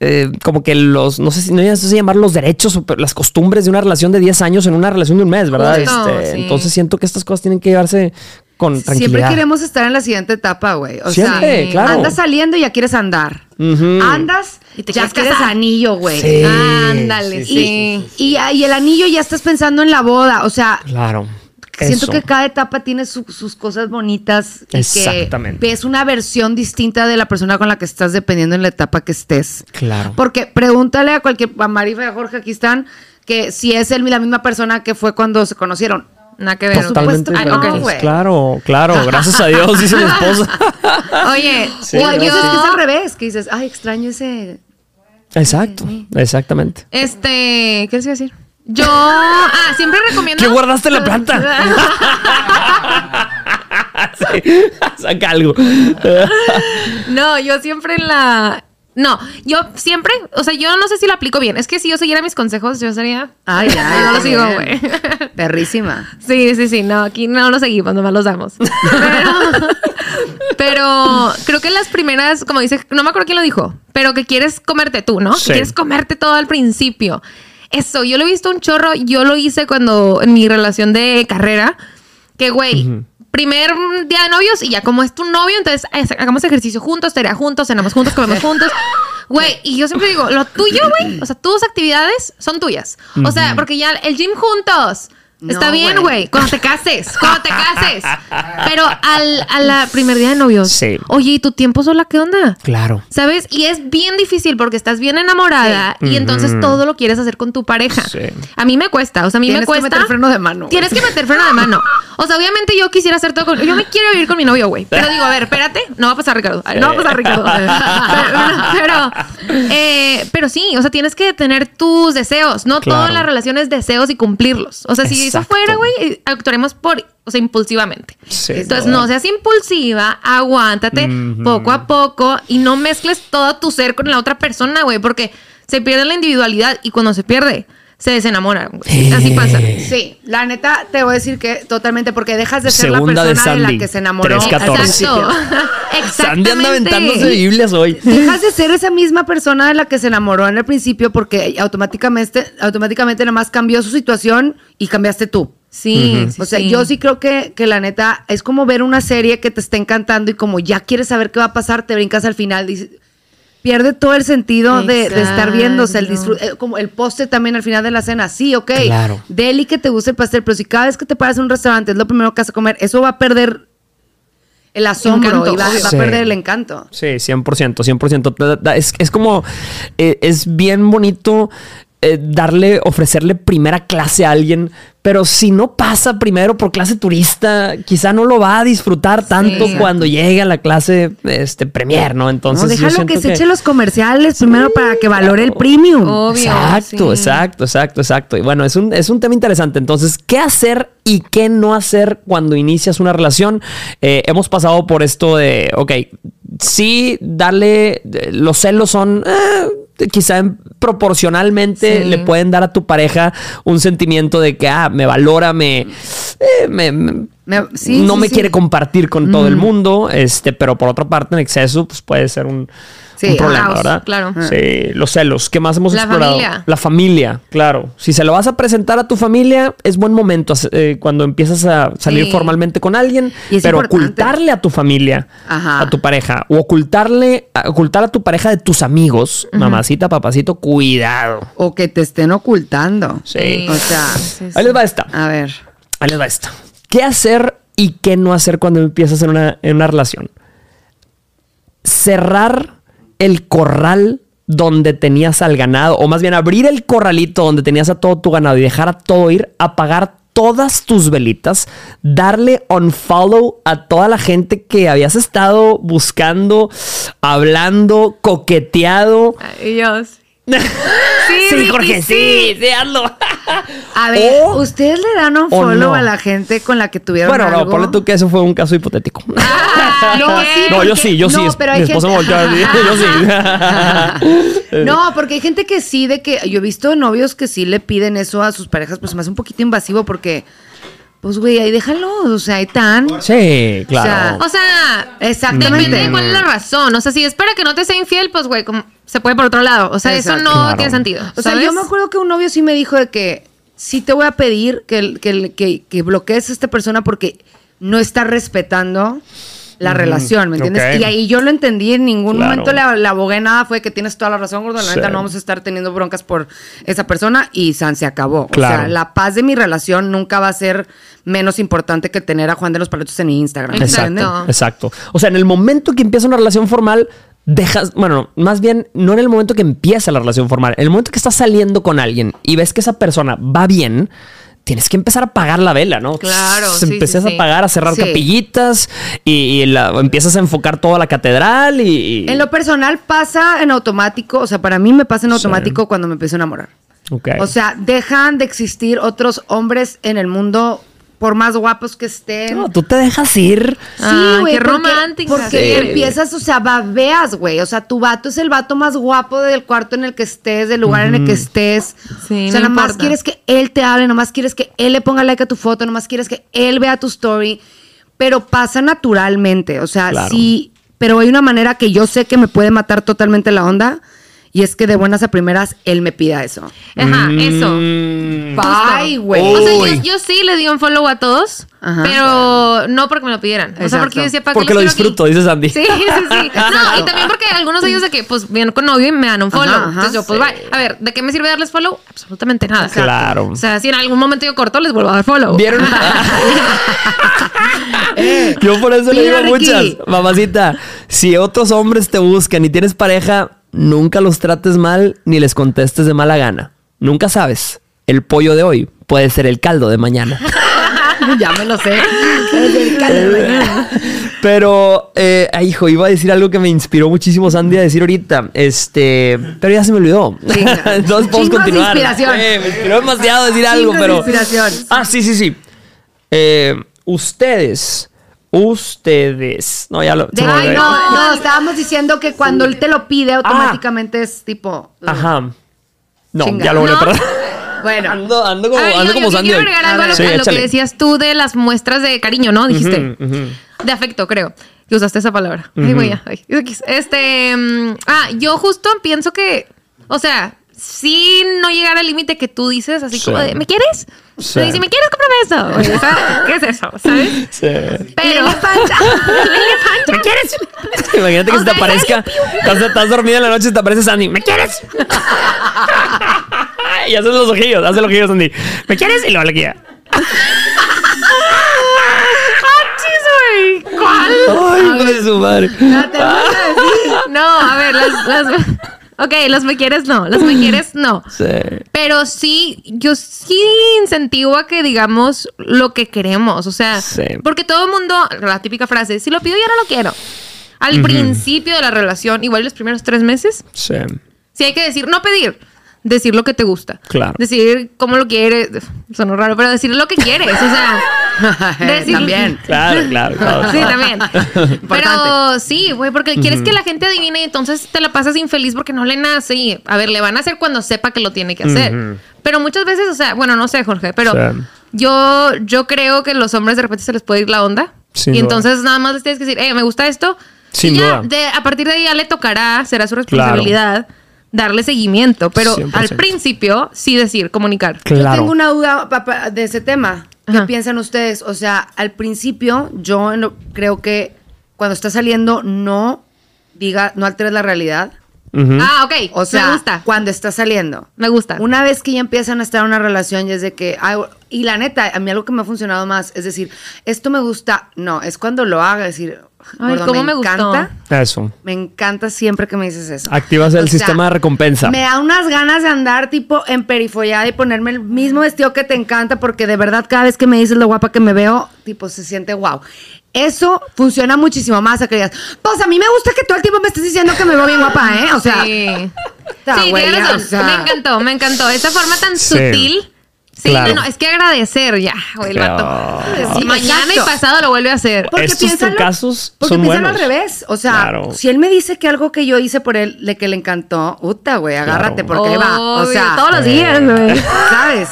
eh, como que los, no sé si no sé si llamar los derechos o las costumbres de una relación de 10 años en una relación de un mes, ¿verdad? Justo, Este, sí. Entonces siento que estas cosas tienen que llevarse con tranquilidad. Siempre queremos estar en la siguiente etapa, güey. O Siempre, sea, claro. andas saliendo y ya quieres andar. Andas Y te ya quieres anillo, güey. Sí, Ándale, sí, sí. sí, Y, y el anillo ya estás pensando en la boda. O sea, Claro. siento Eso. que cada etapa tiene su- sus cosas bonitas. Y Exactamente. que ves una versión distinta de la persona con la que estás dependiendo en la etapa que estés. Claro. Porque pregúntale a cualquier, a Marifa y a Jorge, aquí están, que si es él la misma persona que fue cuando se conocieron. Nada que ver. Totalmente supuesto que Ah, güey. Claro, claro. Gracias a Dios, dice mi esposa. Oye, Sí, yo, veces gracias. que es al revés, que dices, ay, extraño ese... Exacto, exactamente. este, ¿qué les iba a decir? Yo, ah, siempre recomiendo. ¿Qué guardaste en la planta? Sí, saca algo. No, yo siempre en la. No, yo siempre, o sea, yo no sé si lo aplico bien. Es que si yo siguiera mis consejos, yo sería. Ay, ay, no, lo sigo, güey. Perrísima. Sí, sí, sí, no, aquí no lo seguimos, nomás los damos. Pero, pero creo que las primeras, como dice, no me acuerdo quién lo dijo, pero que quieres comerte tú, ¿no? Sí. Que quieres comerte todo al principio. Eso, yo lo he visto un chorro, yo lo hice cuando en mi relación de carrera, que güey, primer día de novios y ya como es tu novio, entonces hagamos ejercicio juntos, tarea juntos, cenamos juntos, comemos juntos. Güey, y yo siempre digo, lo tuyo, güey, o sea, tus actividades son tuyas. O sea, porque ya el gym juntos. Está No, bien, güey. Cuando te cases, cuando te cases. Pero al, a la primer día de novios. Sí. Oye, ¿y tu tiempo sola qué onda? Claro. ¿Sabes? Y es bien difícil porque estás bien enamorada y entonces todo lo quieres hacer con tu pareja. Sí. A mí me cuesta, o sea, a mí Tienes me que cuesta. meter freno de mano. Tienes que meter freno de mano. O sea, obviamente yo quisiera hacer todo con. Yo me quiero vivir con mi novio, güey. Pero digo, a ver, espérate. No va a pasar, Ricardo. No va a pasar, Ricardo. pero, pero, eh, pero sí, o sea, tienes que tener tus deseos. No Claro. todas las relaciones deseos y cumplirlos. O sea, si eso fuera, güey, actuaremos por. O sea, impulsivamente. Sí, Entonces, no. no seas impulsiva, aguántate poco a poco y no mezcles todo tu ser con la otra persona, güey, porque se pierde la individualidad y cuando se pierde, se desenamoran, güey. Así pasa. Sí, la neta te voy a decir que totalmente, porque dejas de ser Segunda la persona de, Sandy, la que se enamoró. 3:14. al principio. Exacto. Sandy anda aventándose. Biblias hoy. Dejas de ser esa misma persona de la que se enamoró en el principio porque automáticamente, automáticamente nada más cambió su situación y cambiaste tú. Sí, sí, o sea, sí. yo sí creo que, que la neta es como ver una serie que te está encantando y como ya quieres saber qué va a pasar, te brincas al final. dices- pierde todo el sentido de, de estar sea, el disfrute, eh, como el postre también al final de la cena. Sí, ok. Claro. Deli que te guste el pastel, pero si cada vez que te paras a un restaurante es lo primero que vas a comer, eso va a perder el asombro Encanto. y va, a perder el encanto. Sí, 100%, 100%. Da- da- Es, es como, eh, es bien bonito eh, darle, ofrecerle primera clase a alguien, pero si no pasa primero por clase turista, quizá no lo va a disfrutar tanto Sí. cuando llegue a la clase este, premier, ¿no? Entonces, no, yo déjalo que se eche los comerciales primero para que valore el premium. Obvio. Exacto, sí. exacto, exacto, exacto. Y bueno, es un, es un tema interesante. Entonces, ¿qué hacer y qué no hacer cuando inicias una relación? Eh, hemos pasado por esto de, ok, sí, darle, eh, los celos son... eh, quizá en- proporcionalmente Sí. le pueden dar a tu pareja un sentimiento de que, ah, me valora, me, eh, me, me- Me Me- sí, no sí, me sí. quiere compartir con todo el mundo, este, pero por otra parte en exceso pues puede ser un, problema, ¿verdad? claro. Sí, los celos. ¿Qué más hemos La explorado? familia. La familia, claro. Si se lo vas a presentar a tu familia, es buen momento eh, cuando empiezas a salir formalmente con alguien, pero importante. ocultarle a tu familia, Ajá. a tu pareja, o ocultarle, a- ocultar a tu pareja de tus amigos, mamacita, papacito, cuidado. O que te estén ocultando. Sí. O sea. Ahí les va esta. a ver. Ahí les va esta. ¿Qué hacer y qué no hacer cuando empiezas en una, en una relación? Cerrar el corral donde tenías al ganado, o más bien abrir el corralito donde tenías a todo tu ganado y dejar a todo ir, apagar todas tus velitas, darle unfollow a toda la gente que habías estado buscando, hablando, coqueteado. Sí, Jorge, sí, sí, hazlo. A ver, O- ¿ustedes le dan un follow no. a la gente con la que tuvieron Bueno, no, algo? ponle tú que eso fue un caso hipotético. Ay, No, No, yo porque- sí, yo sí. no, pero mi esposa gente- yo sí. No, porque hay gente que sí, de que yo he visto novios que sí le piden eso a sus parejas, pues se me hace un poquito invasivo porque, pues güey, ahí déjalo, o sea, ahí tan. Sí, claro. O sea, Exactamente. depende de cuál es la razón. O sea, si es para que no te sea infiel, pues, güey, como- se puede por otro lado. O sea, Exacto. eso no Claro. tiene sentido. O sea, yo me acuerdo que un novio sí me dijo de que sí te voy a pedir que, que, que, que bloquees a esta persona porque no está respetando la relación, ¿me entiendes? Y ahí yo lo entendí, en ningún Claro. momento le, le abogué nada, fue que tienes toda la razón, gordo, la Sí. neta no vamos a estar teniendo broncas por esa persona y San se acabó. O Claro. sea, la paz de mi relación nunca va a ser menos importante que tener a Juan de los Paletos en Instagram. ¿me Exacto. entiendes? Exacto. O sea, en el momento que empieza una relación formal, dejas, bueno, más bien, no en el momento que empieza la relación formal, en el momento que estás saliendo con alguien y ves que esa persona va bien, tienes que empezar a apagar la vela, ¿no? Claro, Se sí, Empiezas sí, a sí. apagar, a cerrar Sí. capillitas y, y la- empiezas a enfocar toda la catedral y... y- En lo personal pasa en automático, o sea, para mí me pasa en automático cuando me empiezo a enamorar. Ok. O sea, dejan de existir otros hombres en el mundo por más guapos que estén. No, tú te dejas ir. Sí, güey. qué porque- romántica. Porque Sí. empiezas, o sea, babeas, güey. O sea, tu vato es el vato más guapo del cuarto en el que estés, del lugar en el que estés. Sí, o sea, no nomás importa. quieres que él te hable, nomás quieres que él le ponga like a tu foto, nomás quieres que él vea tu story. Pero pasa naturalmente. O sea, Claro. sí. Pero hay una manera que yo sé que me puede matar totalmente la onda. Y es que de buenas a primeras él me pida eso. Ajá, eso. Mm. Bye, güey. O sea, yo, sí le di un follow a todos, Ajá. pero no porque me lo pidieran. O sea, Exacto. porque yo decía, ¿para Porque lo disfruto, aquí? dice Sandy. Sí, sí, sí. No, y también porque algunos de ellos de que, pues, vienen con novio y me dan un follow. Ajá. Entonces yo, pues, Sí. bye. A ver, ¿de qué me sirve darles follow? Absolutamente nada. Claro. O sea, si en algún momento yo corto, les vuelvo a dar follow. ¿Vieron? Yo por eso le digo a muchas, mamacita, si otros hombres te buscan y tienes pareja, nunca los trates mal ni les contestes de mala gana. Nunca sabes. El pollo de hoy puede ser el caldo de mañana. ya me lo sé. El caldo de mañana. Pero, eh, ay, hijo, iba a decir algo que me inspiró muchísimo Sandy a decir ahorita. Este, pero ya se me olvidó. Chinga. Entonces podemos Chingos de continuar. inspiración. Eh, me inspiró demasiado decir algo, de pero. inspiración. Ah, sí, sí, sí. Eh, ustedes, ustedes. No, ya lo. De- ay, no, no, estábamos diciendo que cuando él te lo pide, automáticamente es tipo. Ajá. No, Chinga. ya lo voy a ¿No? Bueno, Ando, ando como, ver, ando yo, como yo Sandy. quiero hoy. agregar algo a lo, Sí, a lo que decías tú de las muestras de cariño, ¿no? Dijiste. De afecto, creo. Que usaste esa palabra. Ay, güey, ya. Ay. Este. mm, ah, yo justo pienso que. O sea, sí no llegar al límite que tú dices, así Sí. como de, ¿me quieres? Sí. Y si me quieres, cómprame eso. ¿Qué es eso? ¿Sabes? Sí. Pero. ¿Me quieres? Imagínate que O se te aparezca. Estás, estás dormida en la noche y te aparece Sandy. ¿Me quieres? y haces los ojillos, hace los ojillos Sandy. ¿Me quieres? Y luego le queda. ¡Achis, güey! ¿Cuál? Ay, hijo de su madre. ya te voy a decir. No, a ver, las, las. Ok, los me quieres no. Los me quieres no. Sí. Pero sí, yo sí incentivo a que digamos lo que queremos. O sea, Sí. porque todo el mundo, la típica frase, si lo pido ya no lo quiero. Al principio de la relación, igual los primeros tres meses, Sí. sí hay que decir, no pedir, decir lo que te gusta. Claro. Decir cómo lo quieres. Sonó raro, pero decir lo que quieres. O sea, decir- También. Claro, claro, claro. Sí, también. Pero sí, güey, porque quieres que la gente adivine y entonces te la pasas infeliz porque no le nace. Y, a ver, le van a hacer cuando sepa que lo tiene que hacer. Pero muchas veces, o sea, bueno, no sé, Jorge, pero Sí. yo, yo creo que los hombres de repente se les puede ir la onda. Sin y duda. entonces nada más les tienes que decir, eh, me gusta esto. Sin y ya, duda. de- a partir de ahí ya le tocará, será su responsabilidad darle seguimiento. Pero 100%. al principio, sí decir, comunicar. Yo Claro. tengo una duda papá, de ese tema. ¿Qué Ajá. piensan ustedes? O sea, al principio yo creo que cuando está saliendo no diga, no alteres la realidad. Ah, ok. O sea, me gusta. cuando está saliendo. Me gusta. Una vez que ya empiezan a estar en una relación y es de que, ay, y la neta, a mí algo que me ha funcionado más es decir, esto me gusta, no, es cuando lo haga, decir, Ay, gordo, cómo me gustó. encanta, Eso. me encanta siempre que me dices eso. Activas el O sea, sistema de recompensa. Me da unas ganas de andar tipo en perifollada y ponerme el mismo vestido que te encanta porque de verdad cada vez que me dices lo guapa que me veo, tipo se siente wow. Eso funciona muchísimo más a que digas, pues a mí me gusta que todo el tiempo me estés diciendo que me veo bien guapa, ¿eh? O sea, sí. Sí, tienes razón. o sea. Me encantó, me encantó. Esa forma tan Sí. sutil. Sí, Claro. no, no, es que agradecer ya, güey, el vato. Claro. Sí, Mañana exacto. y pasado lo vuelve a hacer. Porque Estos piénsalo- casos porque son piénsalo buenos. al revés. O sea, Claro. si él me dice que algo que yo hice por él, le que le encantó, puta, güey, agárrate Claro. porque ahí va. O Obvio, sea, todos los días, güey. ¿sabes?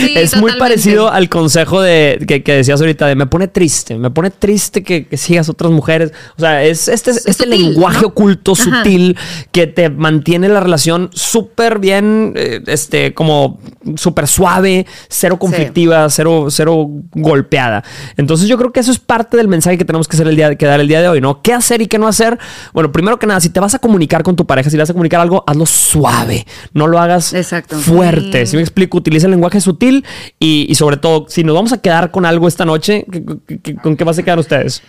Sí, es muy parecido al consejo de que, que decías ahorita de me pone triste, me pone triste que, que sigas otras mujeres. O sea, es este, este sutil, lenguaje ¿no? oculto, Ajá. sutil, que te mantiene la relación súper bien, eh, este, como súper suave, cero conflictiva, cero, cero golpeada. Entonces yo creo que eso es parte del mensaje que tenemos que, hacer el día, que dar el día de hoy, ¿no? ¿Qué hacer y qué no hacer? Bueno, primero que nada, si te vas a comunicar con tu pareja, si le vas a comunicar algo, hazlo suave. No lo hagas Exacto. fuerte. Si me explico, utiliza el lenguaje sutil y, y sobre todo, si nos vamos a quedar con algo esta noche, ¿qué- qué- qué- ¿con qué vas a quedar ustedes?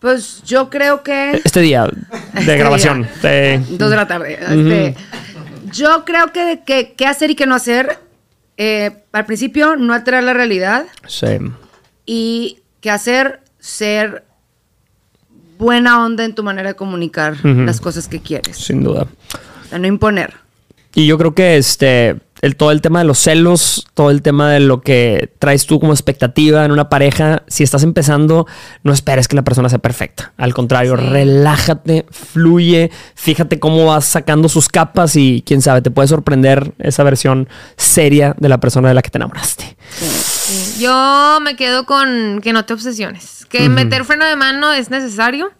Pues yo creo que. Este día de Este grabación. de- Dos de la tarde. Este, yo creo que, que qué hacer y qué no hacer. Eh, al principio, no alterar la realidad. Sí. Y qué hacer, ser buena onda en tu manera de comunicar las cosas que quieres. Sin duda. O sea, no imponer. Y yo creo que este, el, todo el tema de los celos, todo el tema de lo que traes tú como expectativa en una pareja, si estás empezando, no esperes que la persona sea perfecta. Al contrario, relájate, fluye, fíjate cómo vas sacando sus capas y quién sabe, te puede sorprender esa versión seria de la persona de la que te enamoraste. Yo me quedo con que no te obsesiones. Que meter freno de mano es necesario.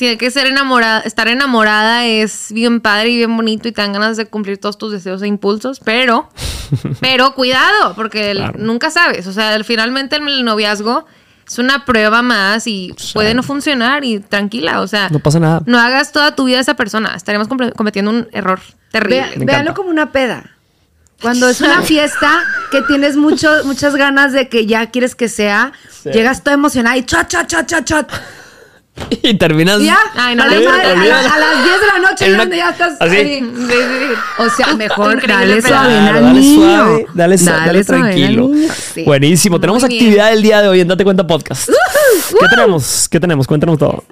Hay que ser enamorada, estar enamorada es bien padre y bien bonito y te dan ganas de cumplir todos tus deseos e impulsos, pero, pero cuidado, porque el- Claro. nunca sabes. O sea, el- finalmente el noviazgo es una prueba más y puede no funcionar y tranquila, o sea, No pasa nada. no hagas toda tu vida a esa persona. Estaremos cometiendo un error terrible. Ve- encanta. como una peda. Cuando es una fiesta que tienes mucho, muchas ganas de que ya quieres que sea, llegas toda emocionada y chat, chat, chat, chat, chat. Y terminas. Ya, Ay, no a, las importa. madre- a, la- a las 10 de la noche una- donde ya estás así. ahí. Sí, sí, sí. O sea, mejor dale suave Claro, dale suave, dale, dale suave al tranquilo. Sí. Buenísimo. Tenemos bien. actividad el día de hoy en Date Cuenta Podcast. ¿Qué tenemos? ¿Qué tenemos? Cuéntanos todo.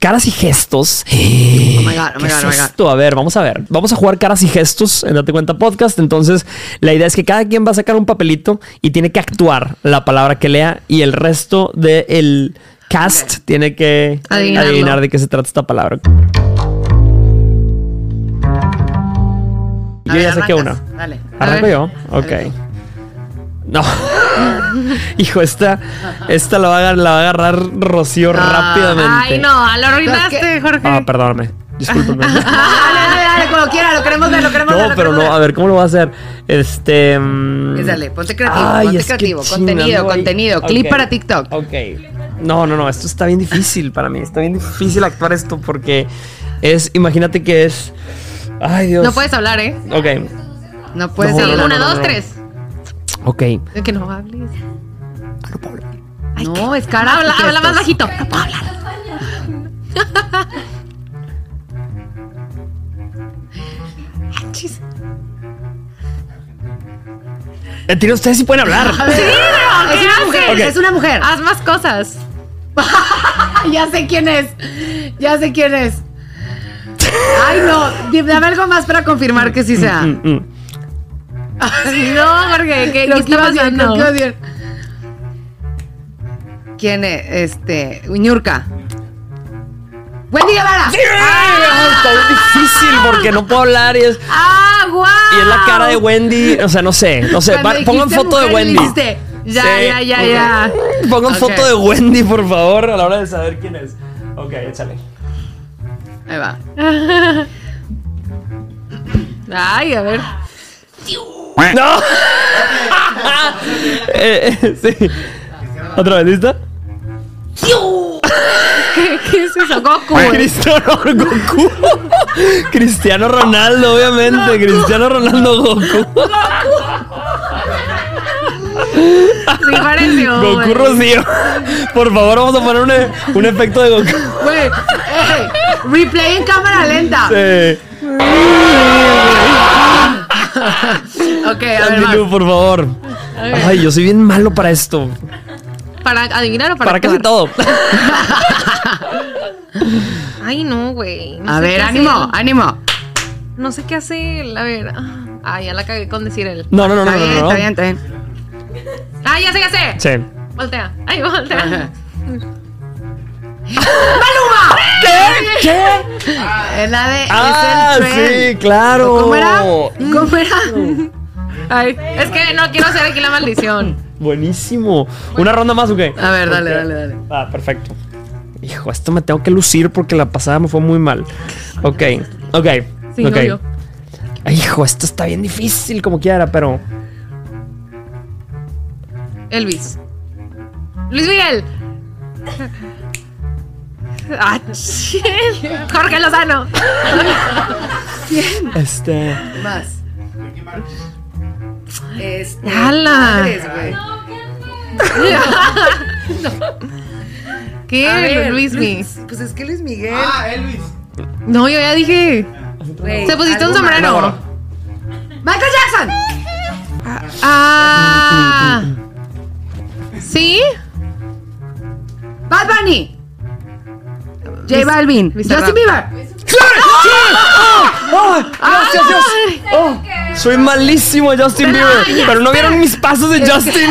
Caras y gestos. Oh my God, oh my ¿Qué God, es oh my God. esto? A ver, vamos a ver. Vamos a jugar caras y gestos en Date Cuenta Podcast. Entonces, la idea es que cada quien va a sacar un papelito y tiene que actuar la palabra que lea y el resto del cast tiene que Adivinarlo. adivinar de qué se trata esta palabra. Yo ver, ya saqué una. Dale. ¿Arranco ver. yo? Ok. No. Hijo, esta, esta la va, a, la va a agarrar Rocío rápidamente. Ay, no, lo arruinaste. Jorge. Ah, perdóname. Discúlpeme. Dale, dale, dale, como quiera, lo queremos ver, lo queremos ver. no, lo pero queremos no. A ver, ¿cómo lo voy a hacer? Este. mm, dale, ponte creativo, ay, ponte creativo. Contenido, contenido. Clip para TikTok. Ok. No, no, no. Esto está bien difícil para mí. Está bien difícil actuar esto porque es. Imagínate que es. Ay, Dios. No puedes hablar, ¿eh? Ok. No puedes No, no, hablar. una, no, dos, no. tres. Ok. Que no hables. No, es cara. Habla, habla más bajito. No puedo hablar. Eh, tira, ustedes sí pueden hablar. Sí, pero es ¿qué una mujer, es una mujer. Haz más cosas. ya sé quién es. Ya sé quién es. Ay, no. Dame algo más para confirmar que sí sea. Mm, mm. No, Jorge, ¿qué, qué que está pasando? bien. ¿Quién es? Este. Uñurka. Wendy Guevara. Ay, Está bien difícil porque no puedo hablar y es. ¡Ah, guau! Y es la cara de Wendy, o sea, no sé, no sé, va- pongan foto de Wendy. dijiste, Ya, Sí, ya, ya. Pongan foto de Wendy, por favor, a la hora de saber quién es. Ok, échale. Ahí va. Ay, a ver. ¡No! Eh, eh, sí. ¿Otra vez lista? ¿Qué, qué es eso? Goku. Cristiano Goku. Cristiano Ronaldo, obviamente. Cristiano Ronaldo Goku. Sí, pareció. Goku güey. Rocío. Por favor, vamos a poner un, e- un efecto de Goku. Güey, ey, replay en cámara lenta. Sí. Ok, a ver, por favor. Ay, yo soy bien malo para esto. ¿Para adivinar o para Para casi actuar? todo. Ay, no, güey. No A sé ver, qué ánimo, hacer. ánimo. No sé qué hacer. A ver. Ah, ya la cagué con decir él. No, no, no, no, Está no. bien, no. está bien, está bien. Ah, ya sé, ya sé. Sí. Voltea. Ay, voltea. ¿Qué? Es la de. Ah, es el sí, claro. ¿Cómo era? ¿Cómo era? Ay, es que no quiero hacer aquí la maldición. Buenísimo. ¿Una ronda más o qué? A ver, dale, dale, dale. Ah, perfecto. Hijo, esto me tengo que lucir porque la pasada me fue muy mal. Ok, ok. Sí, ok. no, yo. Hijo, esto está bien difícil como quiera, pero. Elvis. Luis Miguel. Ah, shit. Jorge Lozano. Este. Más. Este. ¡Hala! güey. ¿Qué? A ver, Luis Miguel. Luis- Pues es que Luis Miguel. Ah, Elvis. No, yo ya dije. güey, Se pusiste un sombrero. Michael Jackson. Ah. ¿Sí? Bad Bunny. J Balvin. Bizarrap. Justin Bieber. ¡Gracias, Dios! Oh, soy malísimo Justin Bieber. Pero no vieron mis pasos de Justin.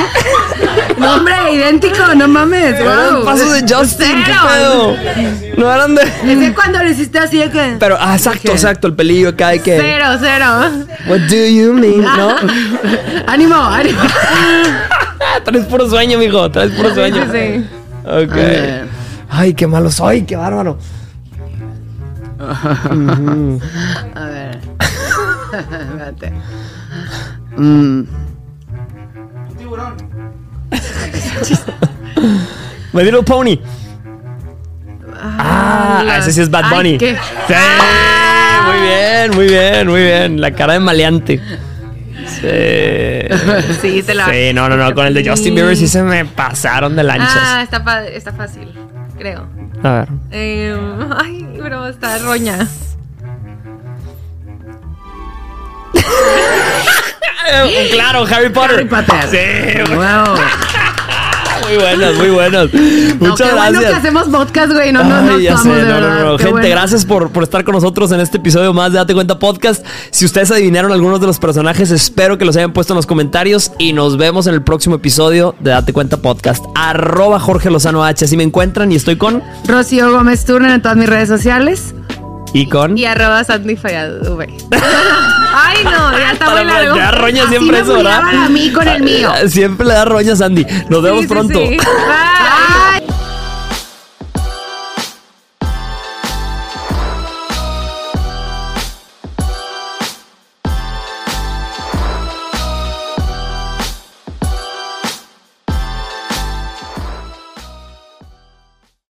No, hombre, idéntico, no mames. Eran wow. pasos de Justin, ¿qué pedo? No eran de. Es que cuando lo hiciste así de que. Pero, ah, exacto, exacto, el pelillo acá de que. Cero, cero. What do you mean? ¿No? ánimo, ánimo. Traes puro sueño, mijo. Traes puro sueño. Sí, sí. Ok. Ay, qué malo soy, qué bárbaro. A ver. Espérate. Mm. Un tiburón. My Little Pony. Ah, ese sí es Bad Ay, Bunny. qué- Sí, muy bien, muy bien, muy bien. La cara de maleante. Sí. Sí, te la. Sí, no, no, no. Con el de Justin Bieber sí se me pasaron de Ah, lanchas. está, pa- está fácil, creo. A ver. Eh, ay, pero está roña. Claro, Harry Potter. Harry Potter. Sí, Wow. muy buenos, muy buenos. No, Muchas qué bueno gracias. que hacemos podcast, güey. No, no, Ay, no ya estamos sé, de no, no, no. Gente, bueno. gracias por, por estar con nosotros en este episodio más de Date Cuenta Podcast. Si ustedes adivinaron algunos de los personajes, espero que los hayan puesto en los comentarios y nos vemos en el próximo episodio de Date Cuenta Podcast. Arroba Jorge Lozano H, así me encuentran y estoy con... Rocío Gómez Turner en todas mis redes sociales. Y con... Y arroba Sandy Fallado, V. Ay, no, ya está muy largo. Ya roña Así siempre me eso, ¿verdad? a mí con el mío. Siempre le da roña a Sandy. Nos vemos Sí, sí, pronto. sí. Bye.